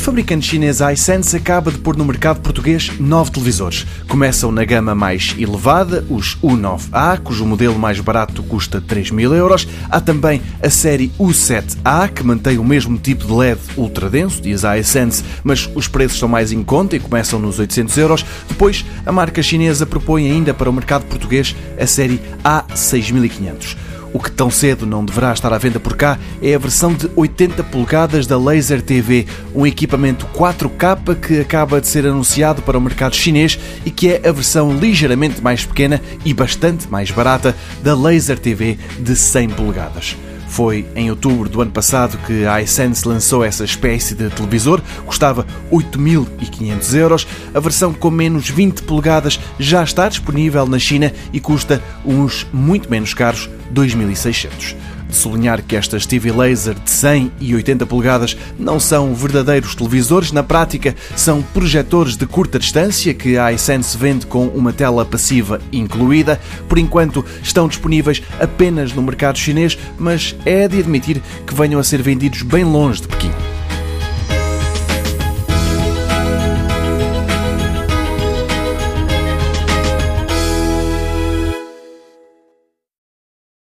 fabricante chinesa iSense acaba de pôr no mercado português nove televisores. Começam na gama mais elevada, os U9A, cujo modelo mais barato custa 3 mil euros. Há também a série U7A, que mantém o mesmo tipo de LED ultra denso, diz a iSense, mas os preços são mais em conta e começam nos 800 euros. Depois, a marca chinesa propõe ainda para o mercado português a série A6500. O que tão cedo não deverá estar à venda por cá é a versão de 80 polegadas da Laser TV, um equipamento 4K que acaba de ser anunciado para o mercado chinês e que é a versão ligeiramente mais pequena e bastante mais barata da Laser TV de 100 polegadas. Foi em outubro do ano passado que a iSense lançou essa espécie de televisor, custava 8.500 euros. A versão com menos 20 polegadas já está disponível na China e custa uns muito menos caros, 2.600 de sublinhar que estas TV Laser de 100 e 80 polegadas não são verdadeiros televisores, na prática são projetores de curta distância que a iSense vende com uma tela passiva incluída. Por enquanto estão disponíveis apenas no mercado chinês, mas é de admitir que venham a ser vendidos bem longe de Pequim.